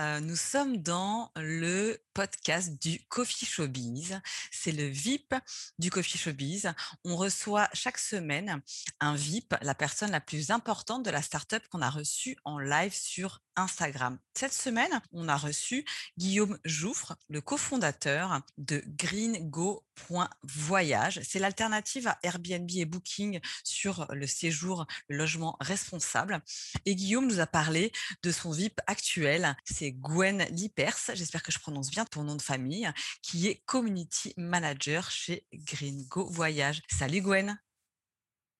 Euh, nous sommes dans le podcast du Coffee Showbiz. C'est le VIP du Coffee Showbiz. On reçoit chaque semaine un VIP, la personne la plus importante de la startup qu'on a reçue en live sur Instagram. Cette semaine, on a reçu Guillaume Jouffre, le cofondateur de greengo.voyage. C'est l'alternative à Airbnb et Booking sur le séjour, le logement responsable. Et Guillaume nous a parlé de son VIP actuel. C'est Gwen Lipers. J'espère que je prononce bien ton nom de famille, qui est Community Manager chez Greengo Voyage. Salut Gwen.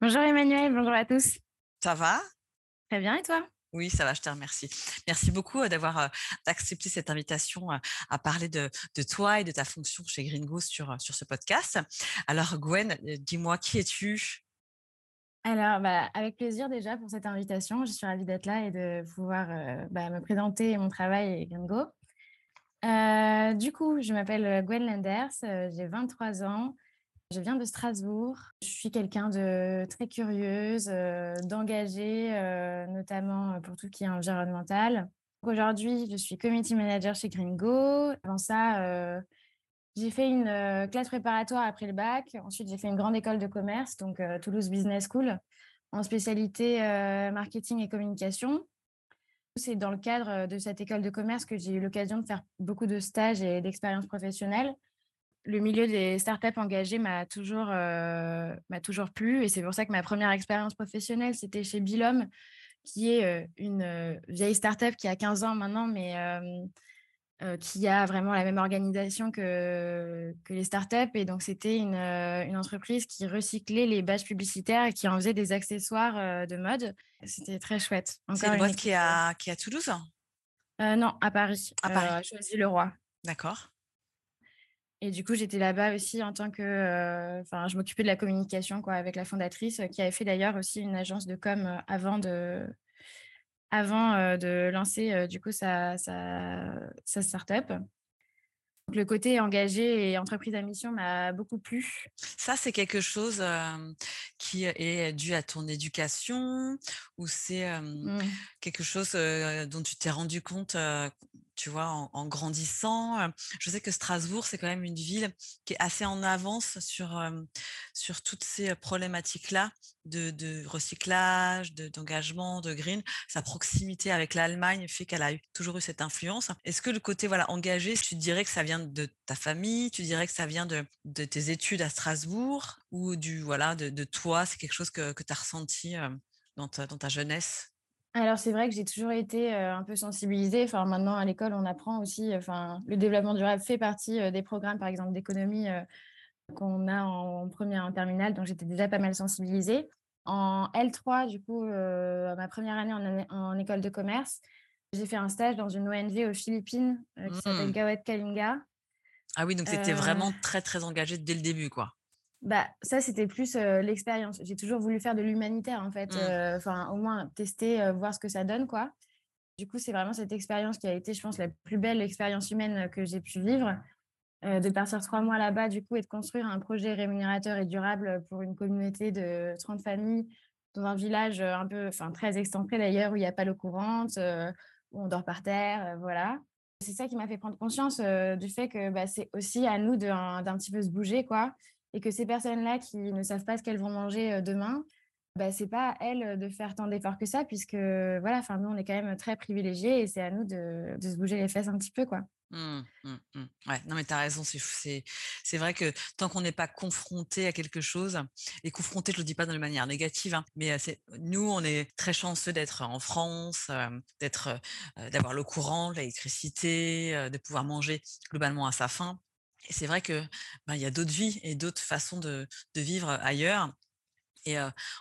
Bonjour Emmanuel, bonjour à tous. Ça va? Très bien et toi? Oui, ça va, je te remercie. Merci beaucoup d'avoir accepté cette invitation à parler de, toi et de ta fonction chez Gringo sur, sur ce podcast. Alors, Gwen, dis-moi, qui es-tu? Alors, bah, avec plaisir déjà pour cette invitation. Je suis ravie d'être là et de pouvoir bah, me présenter mon travail et Gringo. Euh, du coup, je m'appelle Gwen Lenders, euh, j'ai 23 ans, je viens de Strasbourg. Je suis quelqu'un de très curieuse, euh, d'engagée, notamment pour tout ce qui est environnemental. Aujourd'hui, je suis community manager chez Gringo. Avant ça, j'ai fait une classe préparatoire après le bac. Ensuite, j'ai fait une grande école de commerce, donc Toulouse Business School, en spécialité marketing et communication. C'est dans le cadre de cette école de commerce que j'ai eu l'occasion de faire beaucoup de stages et d'expériences professionnelles. Le milieu des startups engagées m'a toujours, m'a toujours plu et c'est pour ça que ma première expérience professionnelle, c'était chez Bilom, qui est une vieille startup qui a 15 ans maintenant, mais euh, qui a vraiment la même organisation que, que les startups. Et donc, c'était une, euh, une, entreprise qui recyclait les badges publicitaires et qui en faisait des accessoires euh, de mode. C'était très chouette. C'est une boîte qui est, à, qui est à Toulouse Non, à Paris. À Paris. Choisy-le-Roi. D'accord. Et du coup, j'étais là-bas aussi en tant que. Enfin, je m'occupais de la communication quoi, avec la fondatrice, qui avait fait d'ailleurs aussi une agence de com avant de, avant de lancer du coup sa, sa, sa startup. le côté engagé et entreprise à mission m'a beaucoup plu. Ça, c'est quelque chose qui est dû à ton éducation ou c'est mmh. Quelque chose dont tu t'es rendu compte tu vois, en, grandissant. Je sais que Strasbourg, c'est quand même une ville qui est assez en avance sur, sur toutes ces problématiques-là de, de, recyclage, d'engagement, de, green. Sa proximité avec l'Allemagne fait qu'elle a toujours eu cette influence. Est-ce que le côté voilà, engagé, tu dirais que ça vient de ta famille, tu dirais que ça vient de, de tes études à Strasbourg? Ou du, voilà, de, de toi, c'est quelque chose que, que tu as ressenti dans ta, dans ta jeunesse? Alors, c'est vrai que j'ai toujours été un peu sensibilisée. Enfin, maintenant, à l'école, on apprend aussi, enfin, le développement durable fait partie des programmes, par exemple, d'économie qu'on a en, première, en terminale. Donc, j'étais déjà pas mal sensibilisée. En L3, du coup, ma première année en, école de commerce, j'ai fait un stage dans une ONG aux Philippines qui s'appelle mmh. Gawet Kalinga. Ah oui, donc tu étais vraiment très, très engagée dès le début, quoi. Bah, ça, c'était plus l'expérience. J'ai toujours voulu faire de l'humanitaire, en fait. Mmh. Enfin, au moins tester, voir ce que ça donne, quoi. Du coup, c'est vraiment cette expérience qui a été, je pense, la plus belle expérience humaine que j'ai pu vivre. de partir trois mois là-bas, du coup, et de construire un projet rémunérateur et durable pour une communauté de 30 familles dans un village un peu, enfin, très excentré d'ailleurs, où il n'y a pas l'eau courante, où on dort par terre, voilà. C'est ça qui m'a fait prendre conscience du fait que bah, c'est aussi à nous d'un petit peu se bouger, quoi et que ces personnes-là qui ne savent pas ce qu'elles vont manger demain, bah, c'est pas à elles de faire tant d'efforts que ça, puisque voilà, enfin, nous, on est quand même très privilégiés et c'est à nous de, se bouger les fesses un petit peu. quoi. Mmh, mmh, mmh. Ouais, non, mais tu as raison, c'est vrai que tant qu'on n'est pas confronté à quelque chose et confronté, je le dis pas de manière négative, hein, mais c'est nous, on est très chanceux d'être en France, d'être, d'avoir le courant, l'électricité, de pouvoir manger globalement à sa faim et c'est vrai que, ben, y a d'autres vies et d'autres façons de de vivre ailleurs et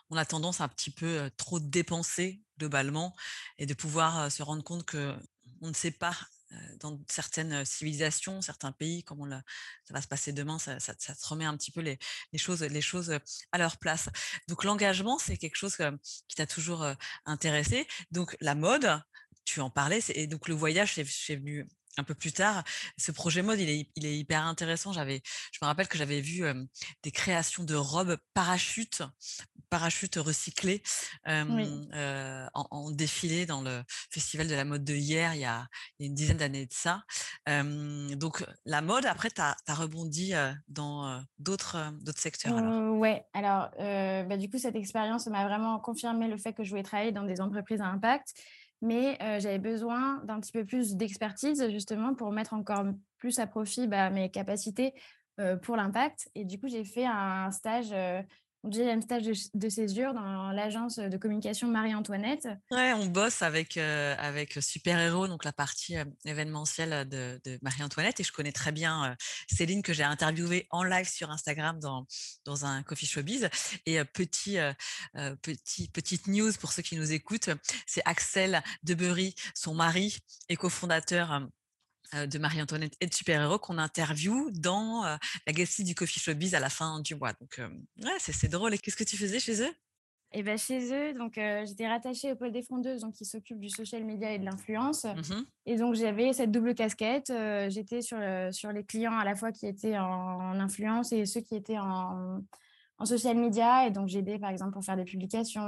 on a tendance à un petit peu trop dépenser globalement et de pouvoir se rendre compte que on ne sait pas dans certaines civilisations, certains pays, comment ça va se passer demain, ça, ça, te remet un petit peu les, les, choses, les choses à leur place. Donc l'engagement, c'est quelque chose qui t'a toujours intéressé. Donc la mode, tu en parlais, et donc le voyage, c'est venu un peu plus tard. Ce projet mode, il est, il est hyper intéressant. J'avais, je me rappelle que j'avais vu des créations de robes parachutes, parachutes recyclés en, défilé dans le festival de la mode de hier, il y a, une dizaine d'années de ça. donc la mode, après, tu as, rebondi dans d'autres, d'autres secteurs. Alors? ouais, alors bah, du coup, cette expérience m'a vraiment confirmé le fait que je voulais travailler dans des entreprises à impact mais j'avais besoin d'un petit peu plus d'expertise justement pour mettre encore plus à profit bah, mes capacités pour l'impact. Et du coup, j'ai fait un stage j'ai un stage de, césure dans l'agence de communication Marie-Antoinette. Ouais, on bosse avec, avec Super Héros, donc la partie événementielle de, Marie-Antoinette. Et je connais très bien Céline que j'ai interviewée en live sur Instagram dans, dans un coffee showbiz. Et petit, petit, petite news pour ceux qui nous écoutent, c'est Axel Debury, son mari et cofondateur de Marie-Antoinette et de super-héros qu'on interview dans la galerie du Coffee Showbiz à la fin du mois. Donc, ouais, c'est drôle. Et qu'est-ce que tu faisais chez eux? Et eh ben chez eux, donc j'étais rattachée au pôle des fondeuses, donc qui s'occupe du social media et de l'influence. Mmh et donc j'avais cette double casquette. J'étais sur, sur les clients à la fois qui étaient en, influence et ceux qui étaient en, en social media. Et donc j'aidais par exemple pour faire des publications.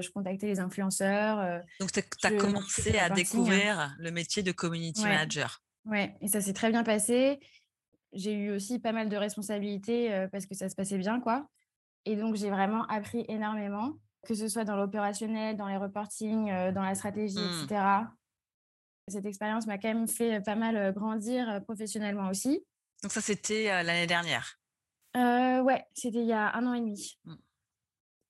je contactais les influenceurs. donc tu as, commencé à découvrir le métier de community manager. Ouais, et ça s'est très bien passé. J'ai eu aussi pas mal de responsabilités parce que ça se passait bien, quoi. Et donc, j'ai vraiment appris énormément, que ce soit dans l'opérationnel, dans les reportings, dans la stratégie, etc. Mmh. Cette expérience m'a quand même fait pas mal grandir professionnellement aussi. Donc, ça, c'était l'année dernière? Ouais, c'était il y a un an et demi. Mmh.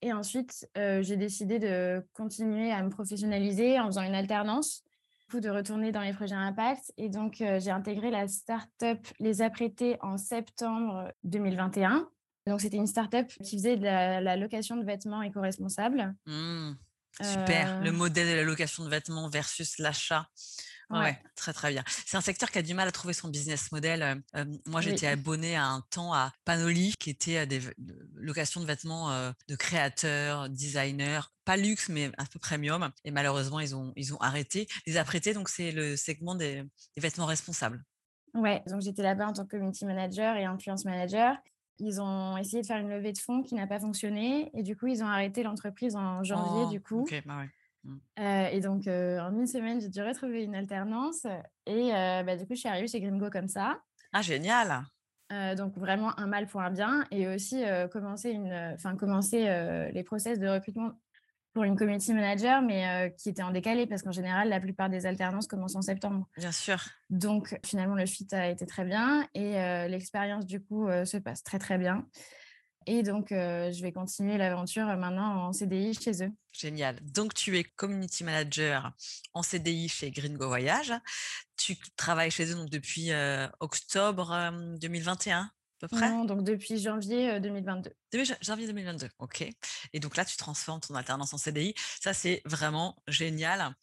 Et ensuite, j'ai décidé de continuer à me professionnaliser en faisant une alternance de retourner dans les projets Impact. Et donc, euh, j'ai intégré la start-up Les Apprêtés en septembre 2021. Donc, c'était une start-up qui faisait de la, location de vêtements éco-responsables. Mmh. super. Le euh. modèle de la location de vêtements versus l'achat. Ouais. très très bien. C'est un secteur qui a du mal à trouver son business model. moi, j'étais abonnée à un temps à Panoli, qui était des locations de vêtements de créateurs, designers, pas luxe, mais un peu premium. Et malheureusement, ils ont, ils ont arrêté. Les apprêtés, donc c'est le segment des, vêtements responsables. Ouais, donc j'étais là-bas en tant que community manager et influence manager. Ils ont essayé de faire une levée de fonds qui n'a pas fonctionné et du coup, ils ont arrêté l'entreprise en janvier. Oh, du coup, Ok, bah ouais. Mmh. et donc, en une semaine, j'ai dû retrouver une alternance. Et bah, du coup, je suis arrivée chez Grimgo comme ça. Ah, génial donc vraiment un mal pour un bien et aussi commencer, une, enfin commencer les process de recrutement pour une community manager, mais qui était en décalé parce qu'en général, la plupart des alternances commencent en septembre. Bien sûr. Donc finalement, le fit a été très bien et l'expérience du coup se passe très très bien. Et donc, je vais continuer l'aventure maintenant en CDI chez eux. Génial. Donc, tu es community manager en CDI chez Gringo Voyage. Tu travailles chez eux donc, depuis octobre 2021 à peu près? Non, donc depuis janvier 2022. Depuis janvier 2022, ok. Et donc là, tu transformes ton alternance en CDI. Ça, c'est vraiment génial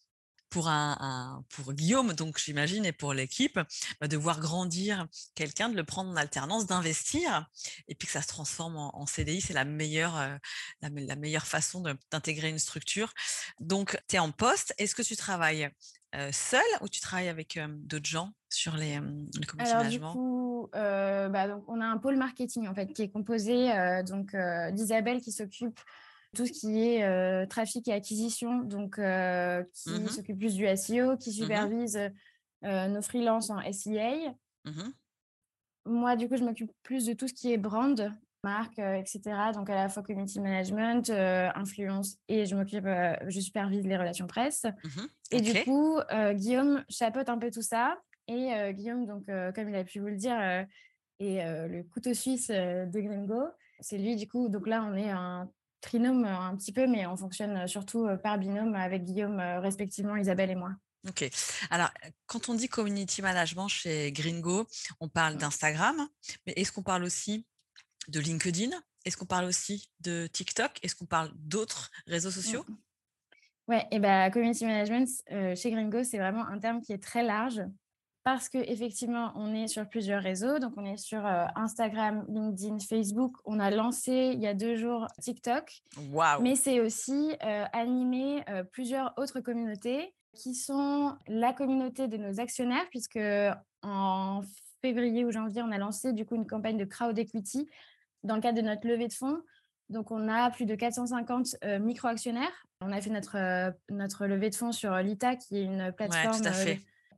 pour, un, pour Guillaume, donc j'imagine, et pour l'équipe, bah, de voir grandir quelqu'un, de le prendre en alternance, d'investir, et puis que ça se transforme en, CDI, c'est la meilleure, euh, la, meilleure façon d'intégrer une structure. Donc, tu es en poste. Est-ce que tu travailles euh, seul ou tu travailles avec euh, d'autres gens sur les, le community Alors, Du coup, bah, donc, on a un pôle marketing en fait qui est composé donc d'Isabelle qui s'occupe tout ce qui est trafic et acquisition, donc qui mmh s'occupe plus du SEO, qui mmh supervise nos freelances en SEA. Mmh Moi, du coup, je m'occupe plus de tout ce qui est brand, marque, etc. Donc, à la fois community management, influence, et je m'occupe, je supervise les relations presse. Et du coup, Guillaume chapeaute un peu tout ça. Et Guillaume, donc, comme il a pu vous le dire, est le couteau suisse de Gringo. C'est lui, du coup, donc là, on est un trinôme un petit peu, mais on fonctionne surtout par binôme avec Guillaume, respectivement, Isabelle et moi. Ok. Alors, quand on dit community management chez Gringo, on parle d'Instagram, mais est-ce qu'on parle aussi de LinkedIn? Est-ce qu'on parle aussi de TikTok? Est-ce qu'on parle d'autres réseaux mmh, sociaux? Ouais, et bah, community management chez Gringo, c'est vraiment un terme qui est très large parce qu'effectivement, on est sur plusieurs réseaux. Donc, on est sur Instagram, LinkedIn, Facebook. On a lancé il y a deux jours TikTok. Wow. Mais c'est aussi animer plusieurs autres communautés qui sont la communauté de nos actionnaires, puisque en février ou janvier, on a lancé du coup une campagne de crowd equity dans le cadre de notre levée de fonds. Donc, on a plus de 450 micro-actionnaires. On a fait notre, notre levée de fonds sur Lita, qui est une plateforme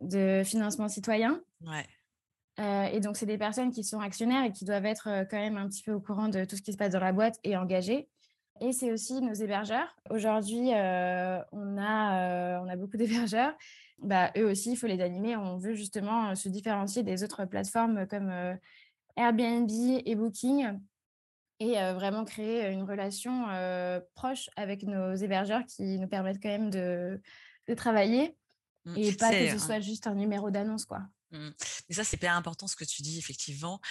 de financement citoyen. Ouais. et donc, c'est des personnes qui sont actionnaires et qui doivent être quand même un petit peu au courant de tout ce qui se passe dans la boîte et engagées. Et c'est aussi nos hébergeurs. Aujourd'hui, euh, on, a, euh, on a beaucoup d'hébergeurs. Bah, eux aussi, il faut les animer. On veut justement euh, se différencier des autres plateformes comme Airbnb et Booking et vraiment créer une relation proche avec nos hébergeurs qui nous permettent quand même de, de travailler et pas que ce soit juste un numéro d'annonce. quoi. Mmh. Mais ça, c'est hyper important ce que tu dis, effectivement.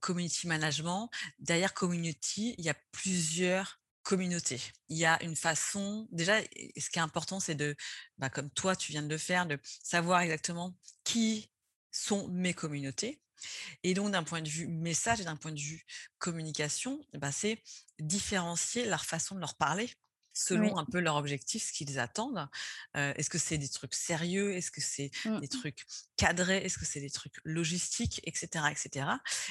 community management. Derrière community, il y a plusieurs communauté. Il y a une façon, déjà, ce qui est important, c'est de, bah, comme toi, tu viens de le faire, de savoir exactement qui sont mes communautés. Et donc, d'un point de vue message et d'un point de vue communication, bah, c'est différencier leur façon de leur parler selon un peu leur objectif, ce qu'ils attendent. Est-ce que c'est des trucs sérieux? Est-ce que c'est mmh. des trucs cadrés? Est-ce que c'est des trucs logistiques, etc., etc.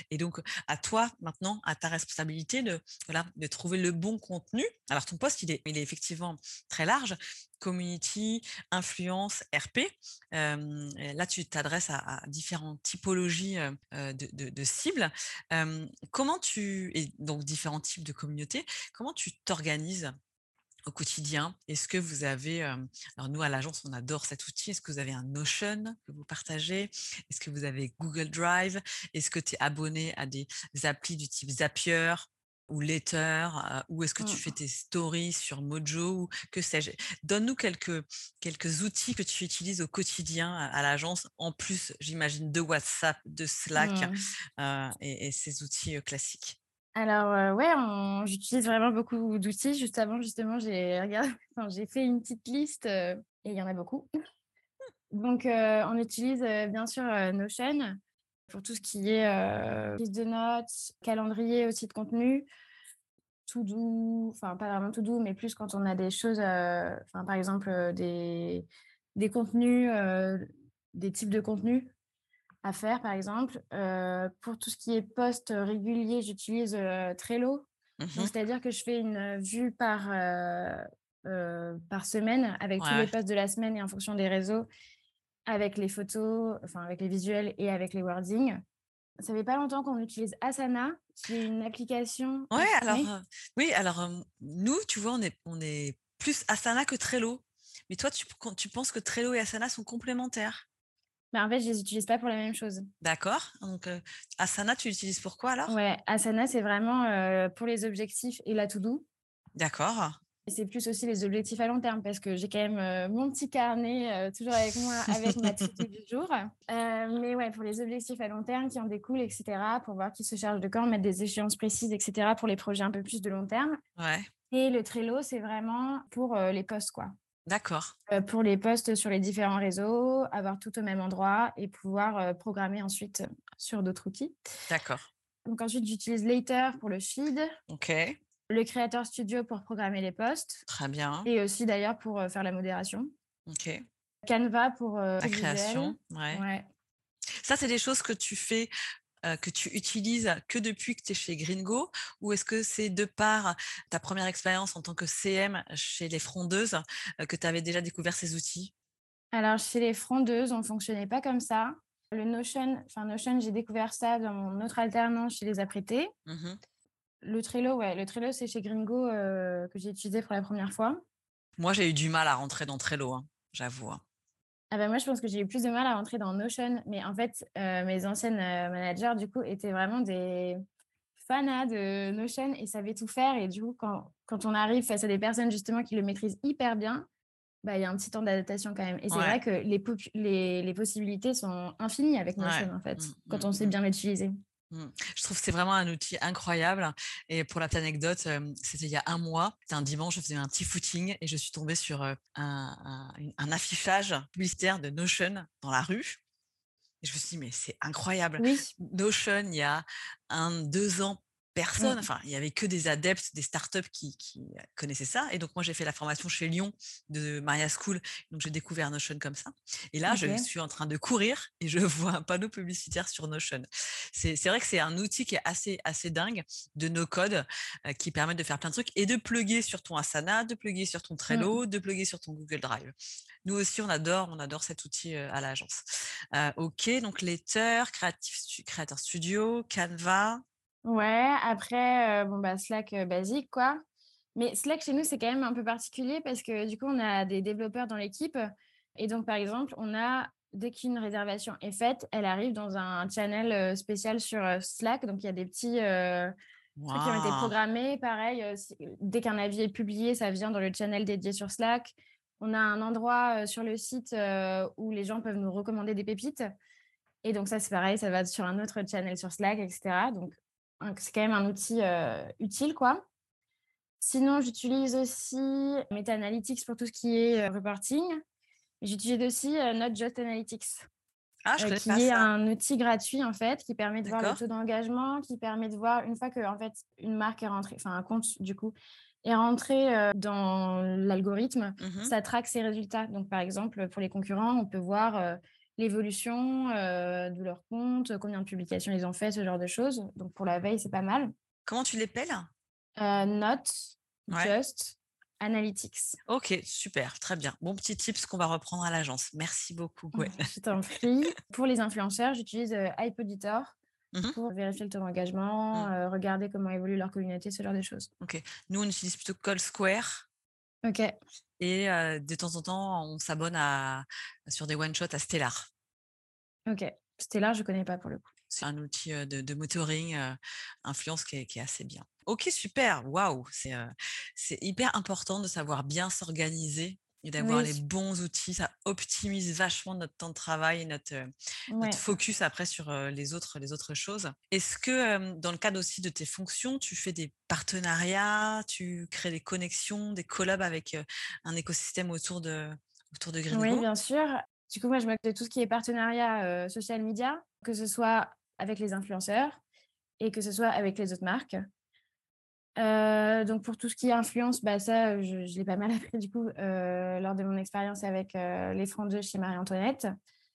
Et donc, à toi maintenant, à ta responsabilité de voilà de trouver le bon contenu. Alors, ton poste, il est, il est effectivement très large. Community, influence, RP. là, tu t'adresses à, différentes typologies de, de, cibles. comment tu et donc différents types de communautés. Comment tu t'organises? Au quotidien? Est-ce que vous avez, alors nous à l'agence on adore cet outil, est-ce que vous avez un Notion que vous partagez? Est-ce que vous avez Google Drive? Est-ce que tu es abonné à des applis du type Zapier ou Letter ou est-ce que tu fais mmh. tes stories sur Mojo ou que sais-je? Donne-nous quelques, quelques outils que tu utilises au quotidien à, l'agence, en plus j'imagine de WhatsApp, de Slack mmh. et, ces outils classiques. Alors, ouais, j'utilise vraiment beaucoup d'outils. Juste avant, justement, j'ai regardé j'ai fait une petite liste, et il y en a beaucoup. Donc, on utilise, bien sûr, Notion pour tout ce qui est, prise de notes, calendrier aussi de contenu. Tout doux, enfin pas vraiment tout doux, mais plus quand on a des choses, par exemple, des des contenus, des types de contenus à faire, par exemple. pour tout ce qui est post régulier, j'utilise Trello. Mmh c'est-à-dire que je fais une vue par, par semaine avec tous les posts de la semaine et en fonction des réseaux, avec les photos, enfin avec les visuels et avec les wordings. Ça fait pas longtemps qu'on utilise Asana, qui est une application. Ouais, alors, oui, alors nous, tu vois, on est, on est plus Asana que Trello. Mais toi, tu, tu penses que Trello et Asana sont complémentaires? Mais en fait, je les utilise pas pour la même chose. D'accord. Donc, Asana, tu l'utilises pour quoi alors? Ouais, Asana, c'est vraiment pour les objectifs et la to-do. D'accord. Et c'est plus aussi les objectifs à long terme parce que j'ai quand même mon petit carnet toujours avec moi avec ma to-do du jour. mais ouais, pour les objectifs à long terme qui en découlent, etc., pour voir qui se charge de quand, mettre des échéances précises, etc., pour les projets un peu plus de long terme. Ouais. Et le Trello, c'est vraiment pour les postes, quoi. D'accord. pour les posts sur les différents réseaux, avoir tout au même endroit et pouvoir programmer ensuite sur d'autres outils. D'accord. Donc ensuite, j'utilise Later pour le feed. OK. Le Creator Studio pour programmer les posts. Très bien. Et aussi d'ailleurs pour faire la modération. OK. Canva pour la création. Ouais. ouais. Ça, c'est des choses que tu fais que tu utilises que depuis que tu es chez Gringo ou est-ce que c'est de par ta première expérience en tant que CM chez les frondeuses que tu avais déjà découvert ces outils? Alors, chez les frondeuses, on ne fonctionnait pas comme ça. Le Notion, enfin Notion, j'ai découvert ça dans mon autre alternance chez les apprêtés. Mmh le Trello, ouais, le Trello, c'est chez Gringo que j'ai utilisé pour la première fois. Moi, j'ai eu du mal à rentrer dans Trello, hein, j'avoue. Hein. Ah bah, moi, je pense que j'ai eu plus de mal à rentrer dans Notion. Mais en fait, mes anciennes managers, du coup, étaient vraiment des fanats de Notion et savaient tout faire. Et du coup, quand, quand on arrive face à des personnes, justement, qui le maîtrisent hyper bien, bah, il y a un petit temps d'adaptation quand même. Et c'est vrai que les, les, les, possibilités sont infinies avec Notion, en fait, mmh, quand mmh, on sait mmh. bien l'utiliser. Je trouve que c'est vraiment un outil incroyable. Et pour la petite anecdote, c'était il y a un mois, c'était un dimanche, je faisais un petit footing et je suis tombée sur un, un, affichage publicitaire de Notion dans la rue. Et je me suis dit, mais c'est incroyable. Oui. Notion, il y a un, deux ans, personne, enfin, il y avait que des adeptes, des startups qui, qui connaissaient ça. Et donc, moi, j'ai fait la formation chez Lyon de Maria School. Donc, j'ai découvert Notion comme ça. Et là, je suis en train de courir et je vois un panneau publicitaire sur Notion. C'est vrai que c'est un outil qui est assez, assez dingue de nos codes qui permettent de faire plein de trucs et de plugger sur ton Asana, de plugger sur ton mmh. Trello, de plugger sur ton Google Drive. Nous aussi, on adore, on adore cet outil à l'agence. ok, donc Letter, Creator Studio, Canva. Ouais, après, bon, bah, Slack basique, quoi. Mais Slack, chez nous, c'est quand même un peu particulier parce que du coup, on a des développeurs dans l'équipe. Et donc, par exemple, on a, dès qu'une réservation est faite, elle arrive dans un channel spécial sur Slack. Donc, il y a des petits trucs qui ont été programmés. Pareil, dès qu'un avis est publié, ça vient dans le channel dédié sur Slack. On a un endroit sur le site où les gens peuvent nous recommander des pépites. Et donc, ça, c'est pareil, ça va sur un autre channel sur Slack, etc. Donc, c'est quand même un outil utile, quoi. Sinon, j'utilise aussi Meta Analytics pour tout ce qui est reporting. J'utilise aussi Not Analytics. Ah, je qui est un outil gratuit en fait qui permet de voir le taux d'engagement, qui permet de voir une fois que en fait une marque est rentrée, enfin un compte du coup est rentré dans l'algorithme, mmh ça traque ses résultats. Donc par exemple pour les concurrents, on peut voir l'évolution de leur compte, combien de publications ils ont fait, ce genre de choses. Donc pour la veille, c'est pas mal. Comment tu les euh, Not, Just, Analytics. Ok, super, très bien. Bon petit tips qu'on va reprendre à l'agence. Merci beaucoup, Gwen. Je t'en prie. pour les influenceurs, j'utilise Hype Auditor. Mmh pour vérifier le taux d'engagement, mmh. regarder comment évolue leur communauté, ce genre de choses. Ok. Nous, on utilise plutôt Call Square. Ok. Et de temps en temps, on s'abonne à, sur des one-shots à Stellar. Ok. Stellar, je ne connais pas pour le coup. C'est un outil de, de motoring influence qui est, assez bien. Ok, super. Waouh. C'est hyper important de savoir bien s'organiser et d'avoir les bons outils, ça optimise vachement notre temps de travail et notre, focus après sur les, autres, les autres choses. Est-ce que dans le cadre aussi de tes fonctions, tu fais des partenariats, tu crées des connexions, des collabs avec un écosystème autour de, autour de Oui, bien sûr. Du coup, moi, je m'occupe de tout ce qui est partenariat social media, que ce soit avec les influenceurs et que ce soit avec les autres marques donc pour tout ce qui est influence, bah ça, je, l'ai pas mal appris du coup lors de mon expérience avec les francs chez Marie-Antoinette.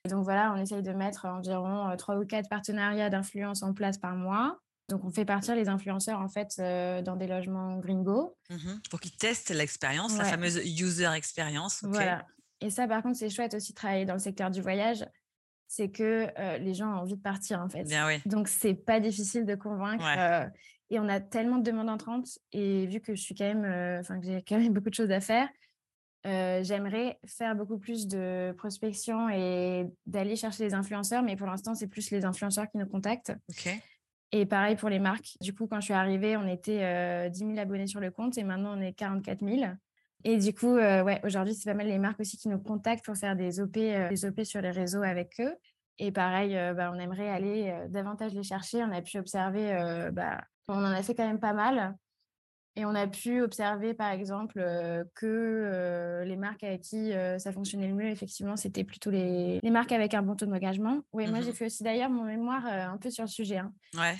Donc voilà, on essaye de mettre environ trois ou quatre partenariats d'influence en place par mois. Donc on fait partir les influenceurs en fait dans des logements gringo. Mmh pour qu'ils testent l'expérience, la fameuse user experience. Voilà. Et ça par contre c'est chouette aussi de travailler dans le secteur du voyage c'est que les gens ont envie de partir en fait. Bien, oui. Donc c'est pas difficile de convaincre. Et on a tellement de demandes entrantes. Et vu que je suis quand même, euh, enfin, que j'ai quand même beaucoup de choses à faire, euh, j'aimerais faire beaucoup plus de prospection et d'aller chercher les influenceurs. Mais pour l'instant, c'est plus les influenceurs qui nous contactent. Et pareil pour les marques. Du coup, quand je suis arrivée, on était euh, 10 000 abonnés sur le compte et maintenant on est 44 000. Et du coup, euh, ouais, aujourd'hui, c'est pas mal les marques aussi qui nous contactent pour faire des OP, des OP sur les réseaux avec eux. Et pareil, bah, on aimerait aller davantage les chercher. On a pu observer bah, on en a fait quand même pas mal. Et on a pu observer, par exemple, que les marques avec qui ça fonctionnait le mieux, effectivement, c'était plutôt les, marques avec un bon taux d'engagement. Oui, moi, j'ai mmh fait aussi d'ailleurs mon mémoire un peu sur le sujet. Hein.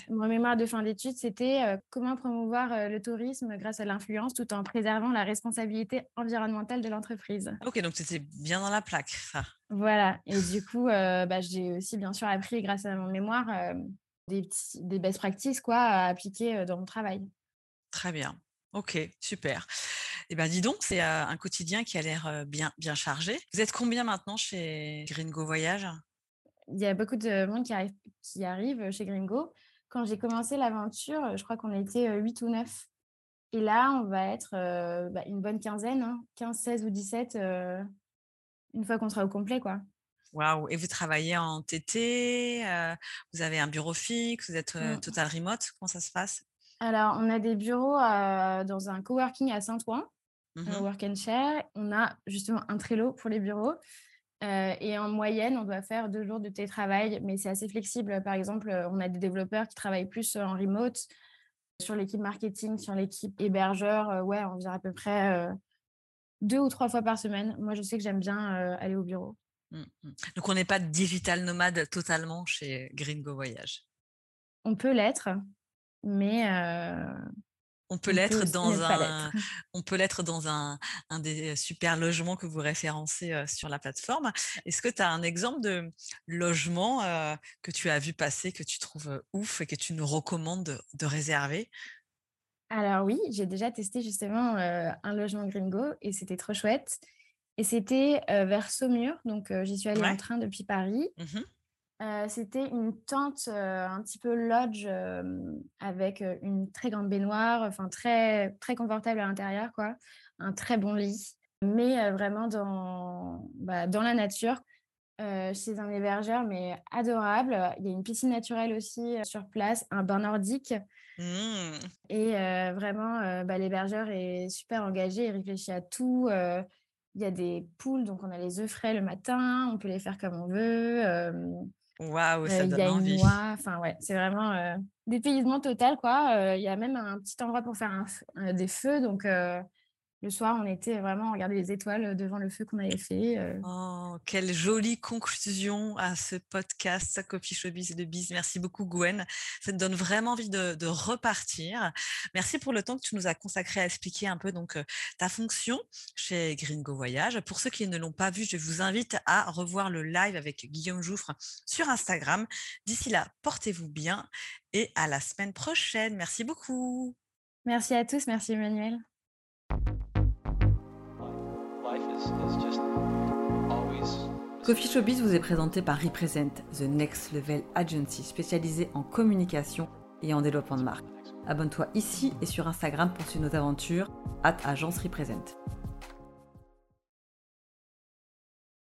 Mon mémoire de fin d'études, c'était comment promouvoir le tourisme grâce à l'influence tout en préservant la responsabilité environnementale de l'entreprise. Ok, donc c'était bien dans la plaque, ça. Voilà. Et du coup, bah, j'ai aussi, bien sûr, appris grâce à mon mémoire des, petits, des best practices quoi, à appliquer dans mon travail. Très bien. Ok, super. Eh ben, dis donc, c'est un quotidien qui a l'air bien, bien chargé. Vous êtes combien maintenant chez Gringo Voyage? Il y a beaucoup de monde qui arrive, qui arrive chez Gringo. Quand j'ai commencé l'aventure, je crois qu'on était 8 ou 9. Et là, on va être bah, une bonne quinzaine, 15, hein, 16 ou 17 une fois qu'on sera au complet, quoi. Waouh! Et vous travaillez en TT, vous avez un bureau fixe, vous êtes Mmh. total remote? Comment ça se passe? Alors, on a des bureaux dans un coworking à Saint-Ouen, Mmh Work and Share. On a justement un Trello pour les bureaux. et en moyenne, on doit faire deux jours de télétravail, mais c'est assez flexible. Par exemple, on a des développeurs qui travaillent plus en remote. Sur l'équipe marketing, sur l'équipe hébergeur, ouais, on vient à peu près deux ou trois fois par semaine. Moi, je sais que j'aime bien aller au bureau. Mmh Donc, on n'est pas digital nomade totalement chez Gringo Voyage? On peut l'être, mais on peut l'être dans un, on peut l'être dans un, un, des super logements que vous référencez sur la plateforme. Est-ce que tu as un exemple de logement que tu as vu passer, que tu trouves ouf et que tu nous recommandes de, réserver? Alors oui, j'ai déjà testé justement un logement Gringo et c'était trop chouette. Et c'était vers Saumur, donc j'y suis allée en train depuis Paris. Mmh c'était une tente un petit peu lodge avec une très grande baignoire, enfin très, très confortable à l'intérieur, quoi. Un très bon lit, mais vraiment dans, bah, dans la nature. chez un hébergeur, mais adorable. Il y a une piscine naturelle aussi sur place, un bain nordique. Mmh. Et vraiment, bah, l'hébergeur est super engagé, il réfléchit à tout. Il y a des poules, donc on a les œufs frais le matin, on peut les faire comme on veut. Waouh, ça donne envie. Enfin ouais, c'est vraiment euh, dépaysement total quoi. Il y a même un petit endroit pour faire des feux, donc le soir, on était vraiment à regarder les étoiles devant le feu qu'on avait fait. Oh, quelle jolie conclusion à ce podcast Coffee Showbiz de Biz. Merci beaucoup, Gwen. Ça te donne vraiment envie de, repartir. Merci pour le temps que tu nous as consacré à expliquer un peu donc ta fonction chez Gringo Voyage. Pour ceux qui ne l'ont pas vu, je vous invite à revoir le live avec Guillaume Jouffre sur Instagram. D'ici là, portez-vous bien et à la semaine prochaine. Merci beaucoup. Merci à tous. Merci Emmanuel. Coffee Showbiz vous est présenté par Represent, The Next Level Agency spécialisée en communication et en développement de marque. Abonne-toi ici et sur Instagram pour suivre nos aventures, at agence Represent.